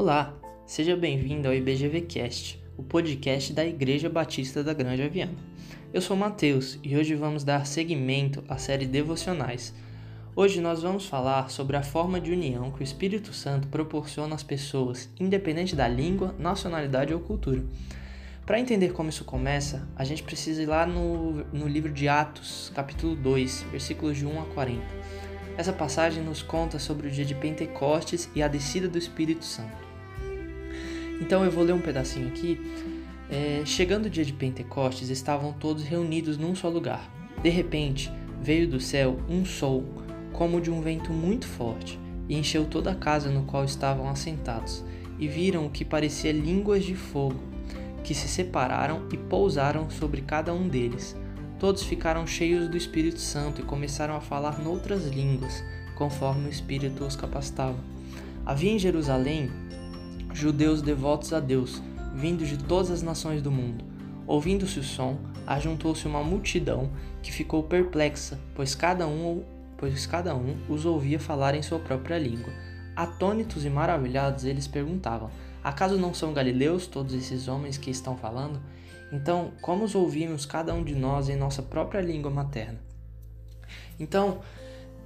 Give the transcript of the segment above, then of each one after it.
Olá, seja bem-vindo ao IBGVcast, o podcast da Igreja Batista da Grande Viana. Eu sou Mateus e hoje vamos dar seguimento à série Devocionais. Hoje nós vamos falar sobre a forma de união que o Espírito Santo proporciona às pessoas, independente da língua, nacionalidade ou cultura. Para entender como isso começa, a gente precisa ir lá no, no livro de Atos, capítulo 2, versículos de 1 a 40. Essa passagem nos conta sobre o dia de Pentecostes e a descida do Espírito Santo. Então eu vou ler um pedacinho aqui. É, chegando o dia de Pentecostes, estavam todos reunidos num só lugar. De repente, veio do céu um sol, como de um vento muito forte, e encheu toda a casa no qual estavam assentados, e viram o que parecia línguas de fogo, que se separaram e pousaram sobre cada um deles. Todos ficaram cheios do Espírito Santo e começaram a falar noutras línguas, conforme o Espírito os capacitava. Havia em Jerusalém judeus devotos a Deus, vindos de todas as nações do mundo. Ouvindo-se o som, ajuntou-se uma multidão que ficou perplexa, pois cada um, pois cada um os ouvia falar em sua própria língua. Atônitos e maravilhados, eles perguntavam: Acaso não são galileus todos esses homens que estão falando? Então, como os ouvimos cada um de nós em nossa própria língua materna? Então,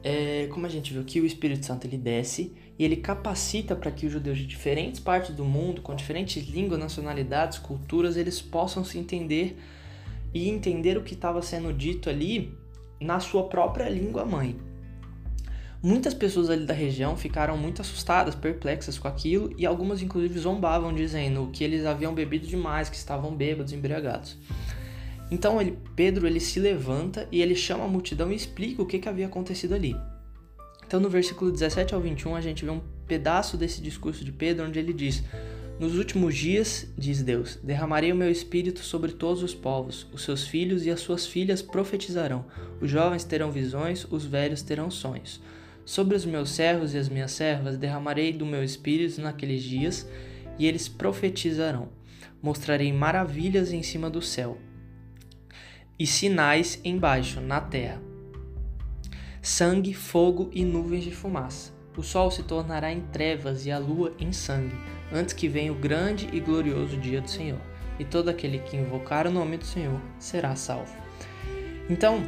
é, como a gente viu aqui, o Espírito Santo ele desce e ele capacita para que os judeus de diferentes partes do mundo, com diferentes línguas, nacionalidades, culturas, eles possam se entender e entender o que estava sendo dito ali na sua própria língua mãe. Muitas pessoas ali da região ficaram muito assustadas, perplexas com aquilo e algumas inclusive zombavam dizendo que eles haviam bebido demais, que estavam bêbados, embriagados. Então ele, Pedro ele se levanta e ele chama a multidão e explica o que, que havia acontecido ali. Então no versículo 17 ao 21 a gente vê um pedaço desse discurso de Pedro onde ele diz: Nos últimos dias, diz Deus, derramarei o meu espírito sobre todos os povos. Os seus filhos e as suas filhas profetizarão. Os jovens terão visões, os velhos terão sonhos. Sobre os meus servos e as minhas servas derramarei do meu espírito naqueles dias, e eles profetizarão. Mostrarei maravilhas em cima do céu e sinais embaixo, na terra: sangue, fogo e nuvens de fumaça. O sol se tornará em trevas e a lua em sangue, antes que venha o grande e glorioso dia do Senhor. E todo aquele que invocar o nome do Senhor será salvo. Então,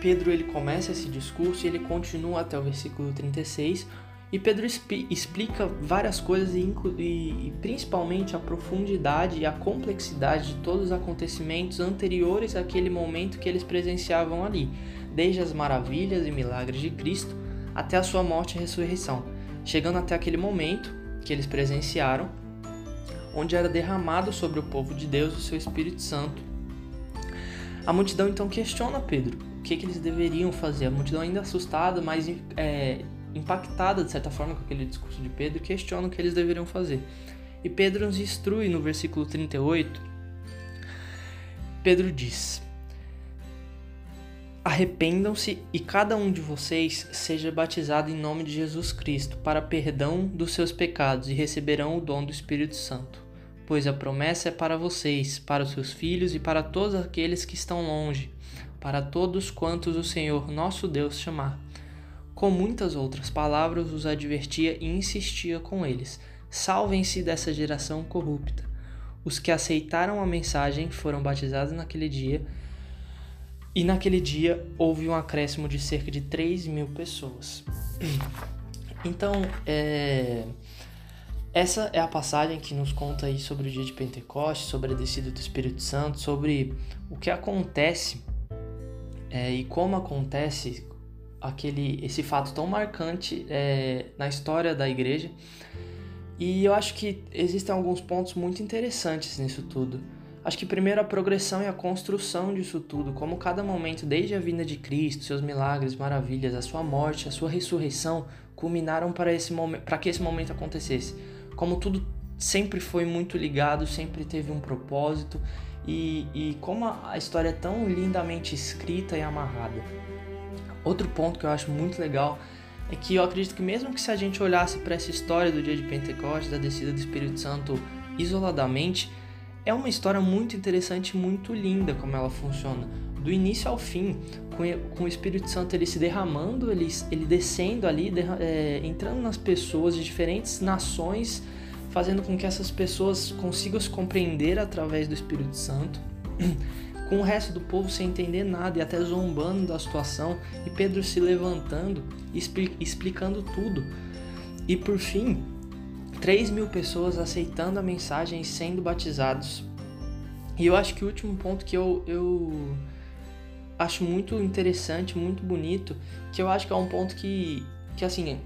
Pedro ele começa esse discurso e ele continua até o versículo 36, e Pedro explica várias coisas e, e, principalmente a profundidade e a complexidade de todos os acontecimentos anteriores àquele momento que eles presenciavam ali, desde as maravilhas e milagres de Cristo até a sua morte e ressurreição, chegando até aquele momento que eles presenciaram, onde era derramado sobre o povo de Deus o seu Espírito Santo. A multidão então questiona Pedro o que, que eles deveriam fazer. A multidão ainda assustada, mas é, impactada de certa forma com aquele discurso de Pedro, questiona o que eles deveriam fazer. E Pedro nos instrui no versículo 38. Pedro diz: Arrependam-se e cada um de vocês seja batizado em nome de Jesus Cristo para perdão dos seus pecados e receberão o dom do Espírito Santo. Pois a promessa é para vocês, para os seus filhos e para todos aqueles que estão longe, para todos quantos o Senhor nosso Deus chamar. Com muitas outras palavras, os advertia e insistia com eles: Salvem-se dessa geração corrupta. Os que aceitaram a mensagem foram batizados naquele dia, e naquele dia houve um acréscimo de cerca de 3 mil pessoas. Então, é, essa é a passagem que nos conta aí sobre o dia de Pentecostes, sobre a descida do Espírito Santo, sobre o que acontece é, e como acontece aquele esse fato tão marcante é, na história da igreja. E eu acho que existem alguns pontos muito interessantes nisso tudo. Acho que primeiro a progressão e a construção disso tudo, como cada momento, desde a vinda de Cristo, seus milagres, maravilhas, a sua morte, a sua ressurreição, culminaram para esse momento, para que esse momento acontecesse. Como tudo sempre foi muito ligado, sempre teve um propósito e, e como a história é tão lindamente escrita e amarrada. Outro ponto que eu acho muito legal é que eu acredito que mesmo que se a gente olhasse para essa história do dia de Pentecostes, da descida do Espírito Santo isoladamente, é uma história muito interessante, muito linda como ela funciona. Do início ao fim, com, o Espírito Santo ele se derramando, ele, ele descendo ali, é, entrando nas pessoas de diferentes nações, fazendo com que essas pessoas consigam se compreender através do Espírito Santo, com o resto do povo sem entender nada e até zombando da situação, e Pedro se levantando e explicando tudo. E por fim, 3 mil pessoas aceitando a mensagem e sendo batizados. E eu acho que o último ponto que eu, eu acho muito interessante, muito bonito, que eu acho que é um ponto que, que assim,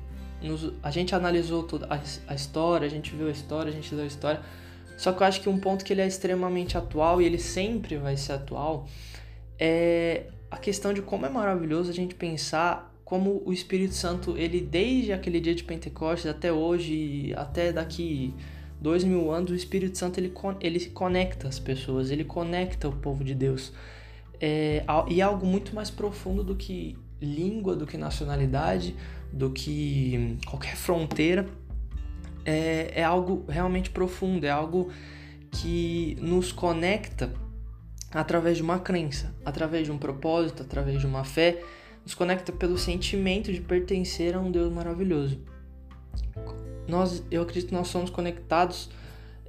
nos, a gente analisou toda a, a, história, a gente viu a história, a gente leu a história, só que eu acho que um ponto que ele é extremamente atual e ele sempre vai ser atual é a questão de como é maravilhoso a gente pensar como o Espírito Santo, ele desde aquele dia de Pentecostes até hoje, até daqui dois mil anos, o Espírito Santo ele, ele conecta as pessoas, ele conecta o povo de Deus. É, e é algo muito mais profundo do que língua, do que nacionalidade, do que qualquer fronteira. É, é algo realmente profundo, é algo que nos conecta através de uma crença, através de um propósito, através de uma fé, nos conecta pelo sentimento de pertencer a um Deus maravilhoso. Nós, eu acredito que nós somos conectados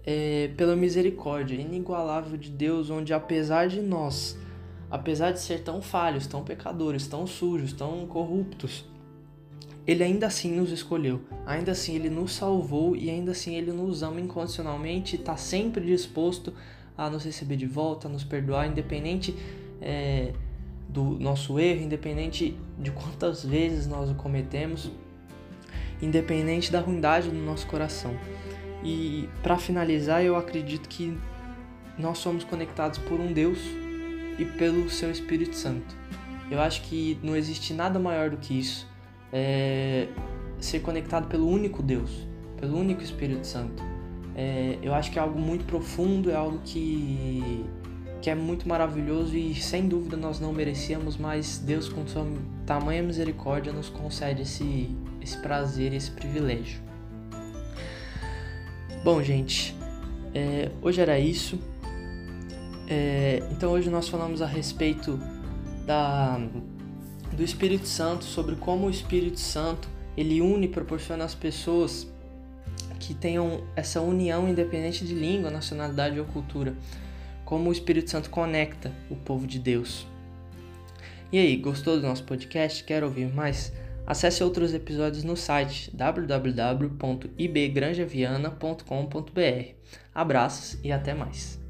é, pela misericórdia inigualável de Deus, onde apesar de nós apesar de ser tão falhos, tão pecadores, tão sujos, tão corruptos, ele ainda assim nos escolheu, ainda assim ele nos salvou e ainda assim ele nos ama incondicionalmente está sempre disposto a nos receber de volta, a nos perdoar, independente é, do nosso erro, independente de quantas vezes nós o cometemos, independente da ruindade do nosso coração. E para finalizar, eu acredito que nós somos conectados por um Deus e pelo seu Espírito Santo. Eu acho que não existe nada maior do que isso. É ser conectado pelo único Deus, pelo único Espírito Santo. É, eu acho que é algo muito profundo, é algo que, que é muito maravilhoso e sem dúvida nós não merecíamos, mas Deus, com sua tamanha misericórdia, nos concede esse, esse prazer, esse privilégio. Bom, gente, é, hoje era isso. É, então hoje nós falamos a respeito da, do Espírito Santo, sobre como o Espírito Santo ele une, proporciona às pessoas que tenham essa união independente de língua, nacionalidade ou cultura, como o Espírito Santo conecta o povo de Deus. E aí, gostou do nosso podcast? Quer ouvir mais? Acesse outros episódios no site www.ibgranjaviana.com.br. Abraços e até mais.